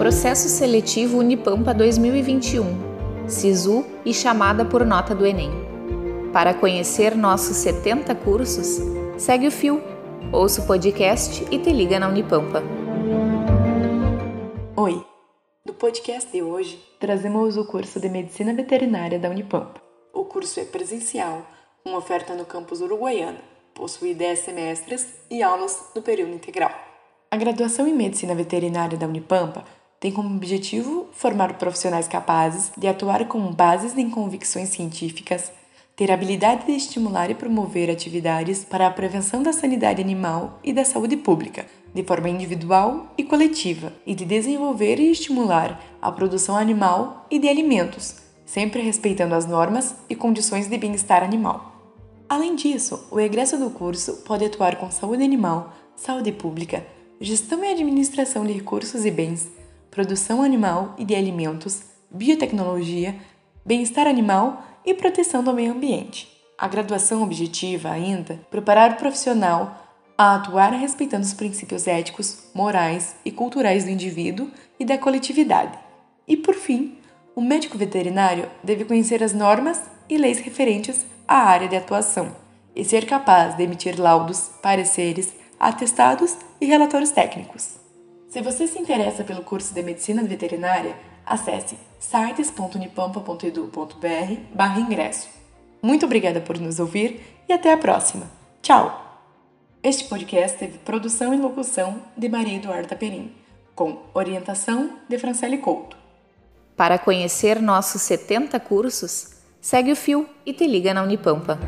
Processo Seletivo Unipampa 2021, SISU e chamada por nota do Enem. Para conhecer nossos 70 cursos, segue o fio, ouça o podcast e te liga na Unipampa. Oi! No podcast de hoje, trazemos o curso de Medicina Veterinária da Unipampa. O curso é presencial, uma oferta no campus uruguaiano, possui 10 semestres e aulas no período integral. A graduação em Medicina Veterinária da Unipampa tem como objetivo formar profissionais capazes de atuar com bases em convicções científicas, ter habilidade de estimular e promover atividades para a prevenção da sanidade animal e da saúde pública, de forma individual e coletiva, e de desenvolver e estimular a produção animal e de alimentos, sempre respeitando as normas e condições de bem-estar animal. Além disso, o egresso do curso pode atuar com saúde animal, saúde pública, gestão e administração de recursos e bens, produção animal e de alimentos, biotecnologia, bem-estar animal e proteção do meio ambiente. A graduação objetiva ainda preparar o profissional a atuar respeitando os princípios éticos, morais e culturais do indivíduo e da coletividade. E por fim, o médico veterinário deve conhecer as normas e leis referentes à área de atuação e ser capaz de emitir laudos, pareceres, atestados e relatórios técnicos. Se você se interessa pelo curso de Medicina Veterinária, acesse sites.unipampa.edu.br ingresso. Muito obrigada por nos ouvir e até a próxima. Tchau! Este podcast teve produção e locução de Maria Eduarda Perim, com orientação de Francele Couto. Para conhecer nossos 70 cursos, segue o fio e te liga na Unipampa.